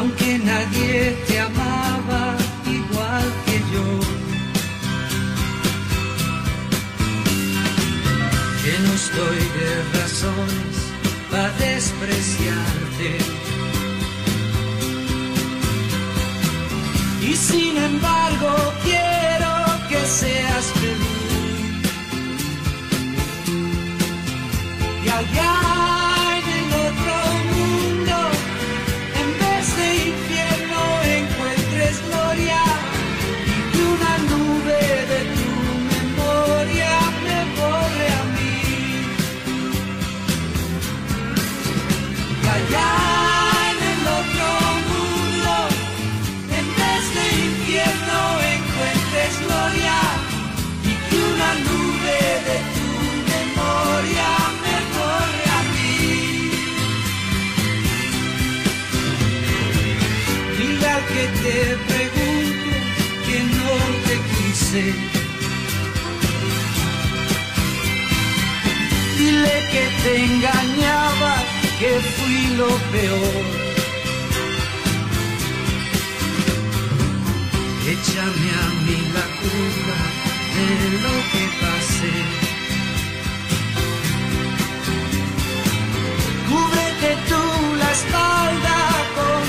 Aunque nadie te amaba igual que yo. Que no estoy de razones para despreciarte. Y sin embargo quiero que seas feliz. Y Dile que te engañaba, que fui lo peor. Échame a mí la culpa de lo que pasé. Cúbrete tú la espalda con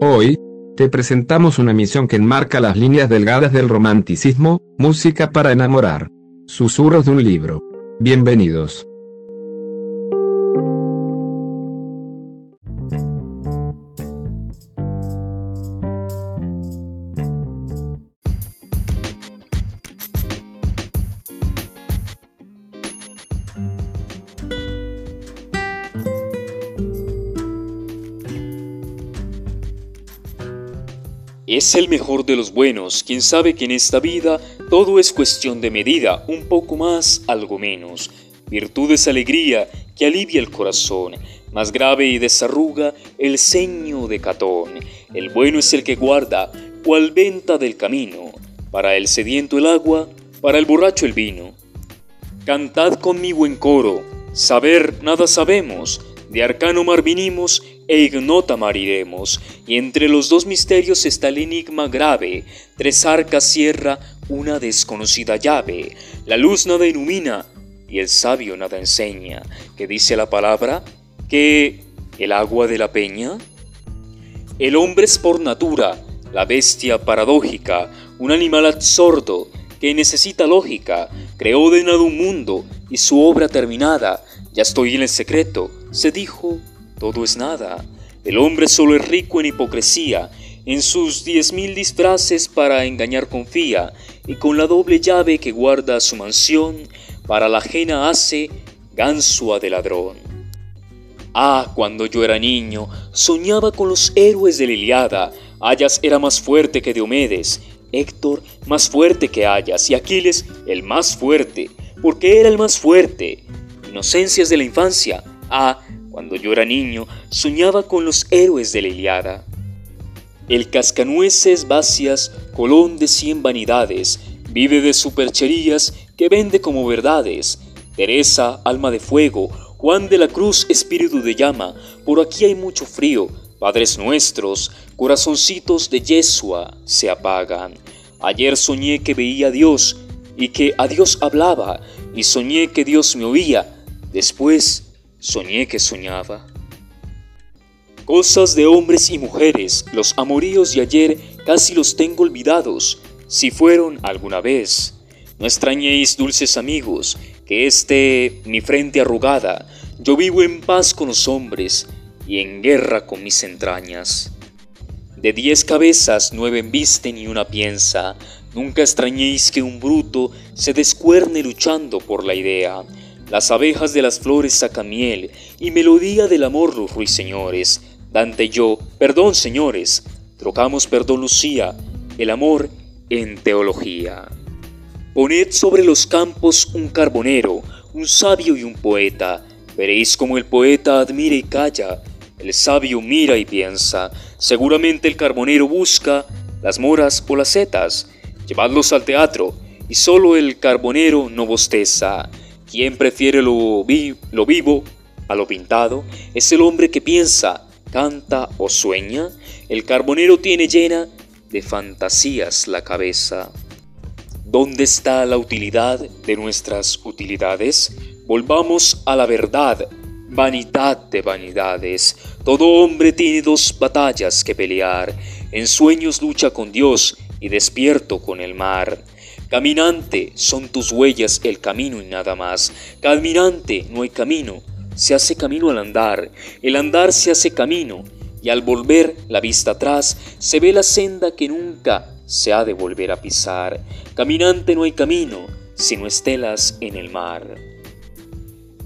Hoy, te presentamos una misión que enmarca las líneas delgadas del romanticismo, música para enamorar. Susurros de un libro. Bienvenidos. Es el mejor de los buenos, quien sabe que en esta vida todo es cuestión de medida, un poco más, algo menos. Virtud es alegría que alivia el corazón, más grave y desarruga el ceño de Catón. El bueno es el que guarda, cual venta del camino, para el sediento el agua, para el borracho el vino. Cantad conmigo en coro, saber nada sabemos, de arcano mar vinimos e ignota mar iremos, y entre los dos misterios está el enigma grave, tres arcas cierra una desconocida llave, la luz nada ilumina y el sabio nada enseña, que dice la palabra que el agua de la peña. El hombre es por natura, la bestia paradójica, un animal absorto que necesita lógica, creó de nada un mundo y su obra terminada, ya estoy en el secreto, se dijo, todo es nada. El hombre solo es rico en hipocresía, en sus diez mil disfraces para engañar confía, y con la doble llave que guarda su mansión, para la ajena hace ganzúa de ladrón. Ah, cuando yo era niño, soñaba con los héroes de la Iliada. Ayas era más fuerte que Diomedes, Héctor más fuerte que Ayas y Aquiles el más fuerte, porque era el más fuerte. Inocencias de la infancia. Ah, cuando yo era niño, soñaba con los héroes de la Iliada. El cascanueces vacias, colón de cien vanidades, vive de supercherías que vende como verdades. Teresa, alma de fuego, Juan de la Cruz, espíritu de llama, por aquí hay mucho frío, Padres nuestros, corazoncitos de Yeshua se apagan. Ayer soñé que veía a Dios y que a Dios hablaba, y soñé que Dios me oía. Después soñé que soñaba. Cosas de hombres y mujeres, los amoríos de ayer casi los tengo olvidados, si fueron alguna vez. No extrañéis, dulces amigos, que esté mi frente arrugada, yo vivo en paz con los hombres y en guerra con mis entrañas. De diez cabezas nueve embisten y una piensa, nunca extrañéis que un bruto se descuerne luchando por la idea. Las abejas de las flores sacan miel y melodía del amor los ruiseñores. Dante y yo, perdón señores, trocamos perdón Lucía, el amor en teología. Poned sobre los campos un carbonero, un sabio y un poeta. Veréis como el poeta admira y calla, el sabio mira y piensa. Seguramente el carbonero busca las moras o las setas. Llevadlos al teatro, y solo el carbonero no bosteza. Quien prefiere lo, lo vivo a lo pintado es el hombre que piensa, canta o sueña, el carbonero tiene llena de fantasías la cabeza. ¿Dónde está la utilidad de nuestras utilidades? Volvamos a la verdad, vanidad de vanidades. Todo hombre tiene dos batallas que pelear. En sueños lucha con Dios y despierto con el mar. Caminante, son tus huellas el camino y nada más. Caminante, no hay camino, se hace camino al andar, el andar se hace camino, y al volver la vista atrás se ve la senda que nunca se ha de volver a pisar. Caminante no hay camino, sino estelas en el mar.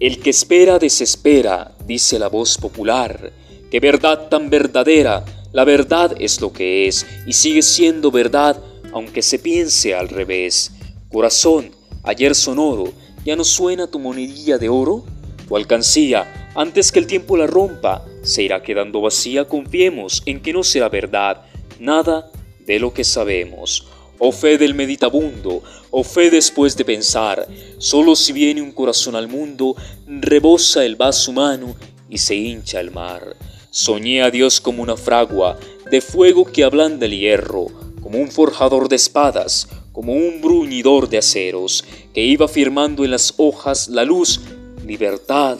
El que espera desespera, dice la voz popular. Qué verdad tan verdadera, la verdad es lo que es, y sigue siendo verdad aunque se piense al revés. Corazón, ayer sonoro, ¿ya no suena tu monedilla de oro? Tu alcancía, antes que el tiempo la rompa, se irá quedando vacía, confiemos en que no será verdad nada de lo que sabemos. Oh fe del meditabundo, oh fe después de pensar, solo si viene un corazón al mundo, rebosa el vaso humano y se hincha el mar. Soñé a Dios como una fragua de fuego que ablanda el hierro, como un forjador de espadas, como un bruñidor de aceros, que iba firmando en las hojas la luz libertad,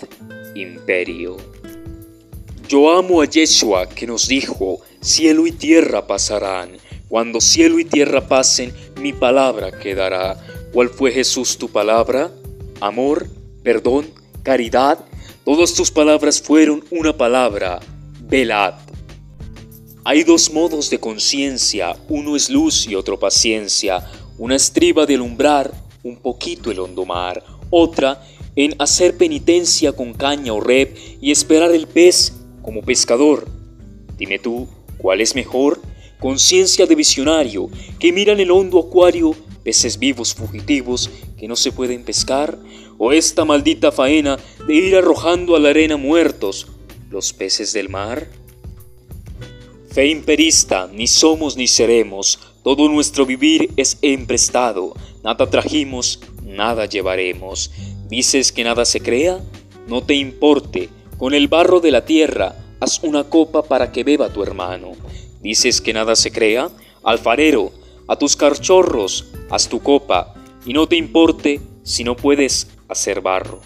imperio. Yo amo a Yeshua que nos dijo, cielo y tierra pasarán, cuando cielo y tierra pasen, mi palabra quedará. ¿Cuál fue Jesús tu palabra? Amor, perdón, caridad. Todas tus palabras fueron una palabra, velad. Hay dos modos de conciencia, uno es luz y otro paciencia, una estriba de alumbrar un poquito el hondo mar, otra en hacer penitencia con caña o rep y esperar el pez como pescador. Dime tú, ¿cuál es mejor? Conciencia de visionario que mira en el hondo acuario peces vivos fugitivos que no se pueden pescar, o esta maldita faena de ir arrojando a la arena muertos los peces del mar? Fe imperista, ni somos ni seremos, todo nuestro vivir es emprestado, nada trajimos, nada llevaremos. ¿Dices que nada se crea? No te importe, con el barro de la tierra haz una copa para que beba tu hermano. ¿Dices que nada se crea? Alfarero, a tus carchorros haz tu copa, y no te importe si no puedes hacer barro.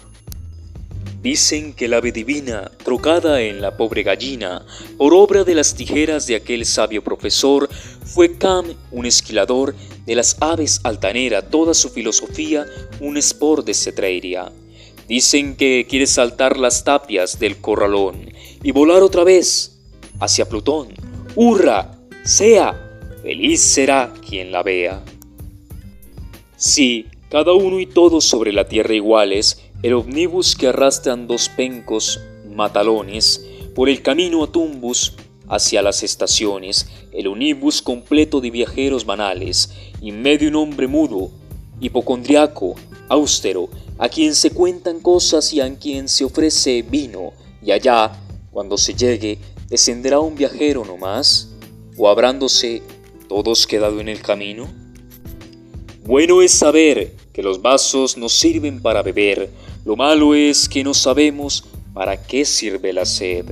Dicen que la ave divina, trocada en la pobre gallina, por obra de las tijeras de aquel sabio profesor, fue Cam, un esquilador de las aves altanera, toda su filosofía un espor de cetreiria. Dicen que quiere saltar las tapias del corralón y volar otra vez hacia Plutón. ¡Hurra! ¡Sea! Feliz será quien la vea. Sí, cada uno y todos sobre la tierra iguales, el omnibus que arrastran dos pencos matalones por el camino a Tumbus hacia las estaciones, el omnibus completo de viajeros banales, y medio un hombre mudo, hipocondriaco, austero, a quien se cuentan cosas y a quien se ofrece vino, y allá, cuando se llegue, descenderá un viajero no más, o habrándose todos quedado en el camino. Bueno es saber que los vasos nos sirven para beber, lo malo es que no sabemos para qué sirve la sed.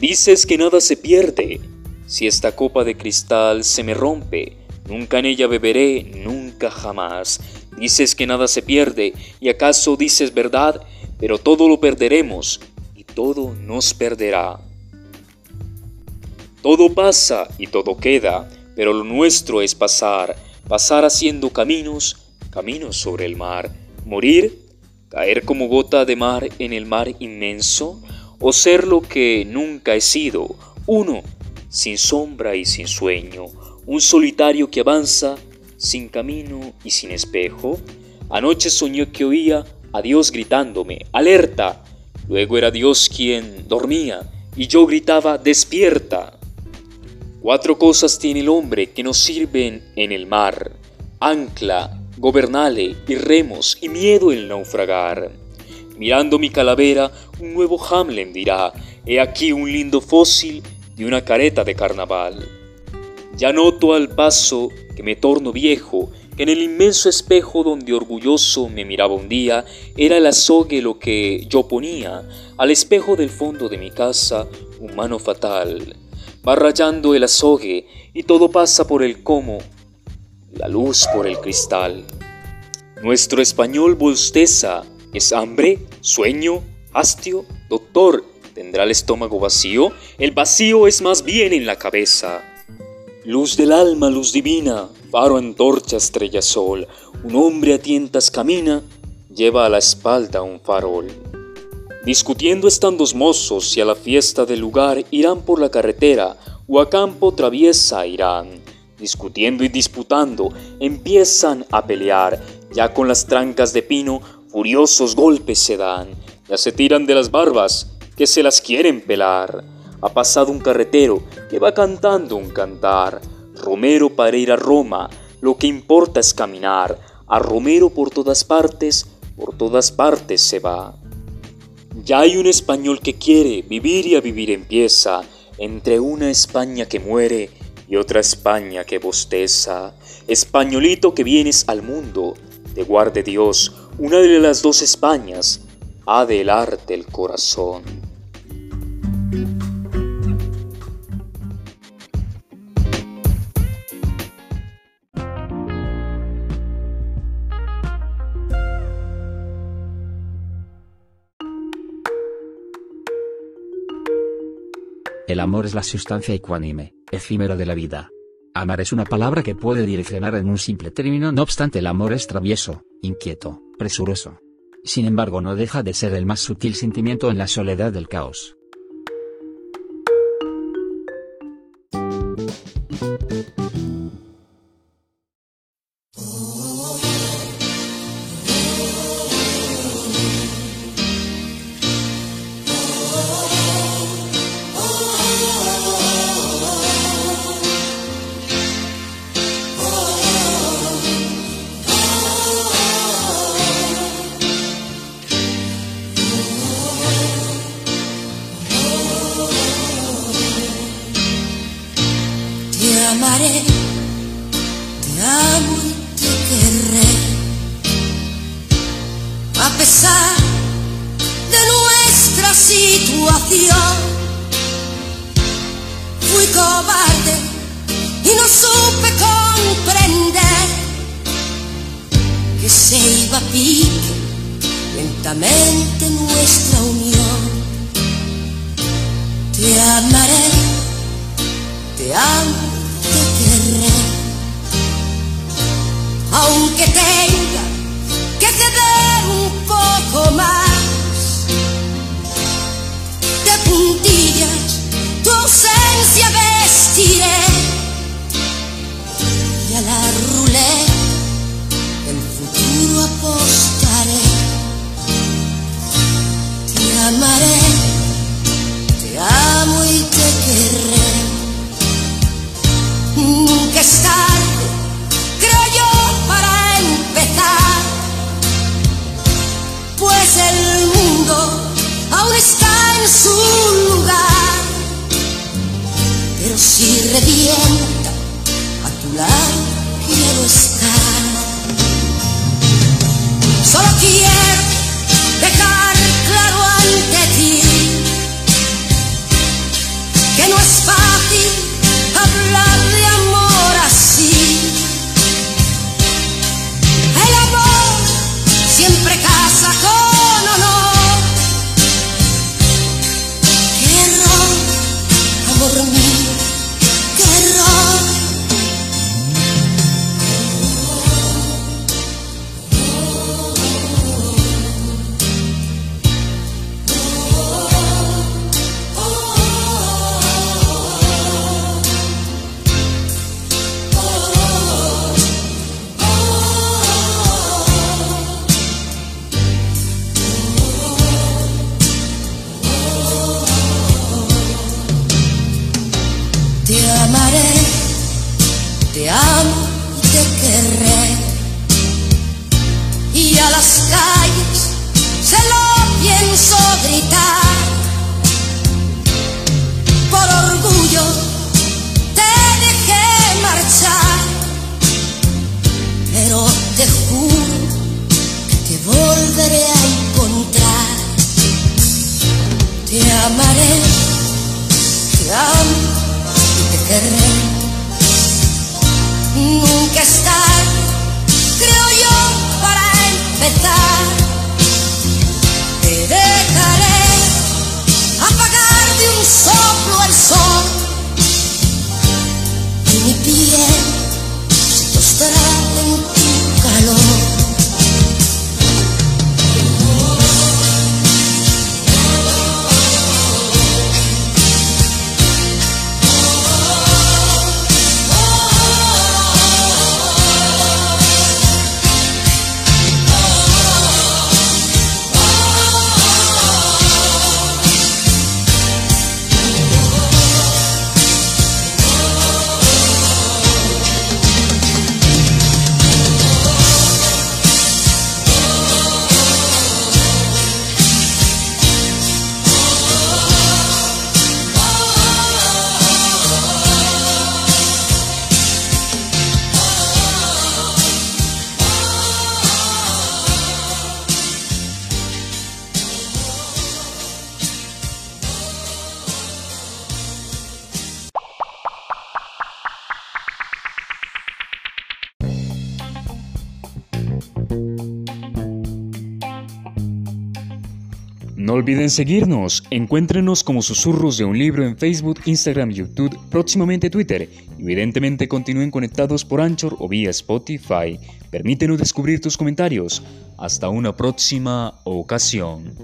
Dices que nada se pierde. Si esta copa de cristal se me rompe, nunca en ella beberé, nunca jamás. Dices que nada se pierde, y acaso dices verdad, pero todo lo perderemos, y todo nos perderá. Todo pasa y todo queda, pero lo nuestro es pasar, pasar haciendo caminos, caminos sobre el mar, morir, caer como gota de mar en el mar inmenso, o ser lo que nunca he sido, uno, sin sombra y sin sueño, un solitario que avanza, sin camino y sin espejo. Anoche soñé que oía a Dios gritándome, alerta. Luego era Dios quien dormía y yo gritaba, despierta. Cuatro cosas tiene el hombre que nos sirven en el mar. Ancla, gobernale y remos y miedo el naufragar. Mirando mi calavera, un nuevo Hamlet dirá, he aquí un lindo fósil de una careta de carnaval. Ya noto al paso que me torno viejo, que en el inmenso espejo donde orgulloso me miraba un día, era el azogue lo que yo ponía, al espejo del fondo de mi casa, un mano fatal. Va rayando el azogue y todo pasa por el cómo, la luz por el cristal. Nuestro español bosteza, ¿es hambre? ¿Sueño? ¿Hastio? Doctor, ¿tendrá el estómago vacío? El vacío es más bien en la cabeza. Luz del alma, luz divina, faro, antorcha, estrella, sol, un hombre a tientas camina, lleva a la espalda un farol. Discutiendo están dos mozos si a la fiesta del lugar irán por la carretera o a campo traviesa irán. Discutiendo y disputando, empiezan a pelear, ya con las trancas de pino, furiosos golpes se dan, ya se tiran de las barbas, que se las quieren pelar ha pasado un carretero que va cantando un cantar. Romero para ir a Roma, lo que importa es caminar. A Romero por todas partes, por todas partes se va. Ya hay un español que quiere vivir y a vivir empieza, entre una España que muere y otra España que bosteza. Españolito que vienes al mundo, te guarde Dios, una de las dos Españas ha de helarte el corazón. El amor es la sustancia ecuánime, efímera de la vida. Amar es una palabra que puede direccionar en un simple término, no obstante el amor es travieso, inquieto, presuroso. Sin embargo no deja de ser el más sutil sentimiento en la soledad del caos. Amaré, te amo y te querré. A pesar de nuestra situación, fui cobarde y no supe comprender que se iba a pique lentamente nuestra unión. Te amaré te amo, Aunque tenga que ceder un poco más de puntillas, tu ausencia vestiré y a la ruleta el futuro apostaré. Te amaré, lugar. Pero si revienta, a tu lado amo y te querré. Y a las calles se lo pienso gritar. Por orgullo te dejé marchar, pero te juro que te volveré a encontrar. Te amaré, te amo olviden seguirnos, encuéntrenos como Susurros de un Libro en Facebook, Instagram, YouTube, próximamente Twitter. Evidentemente continúen conectados por Anchor o vía Spotify. Permítenos descubrir tus comentarios. Hasta una próxima ocasión.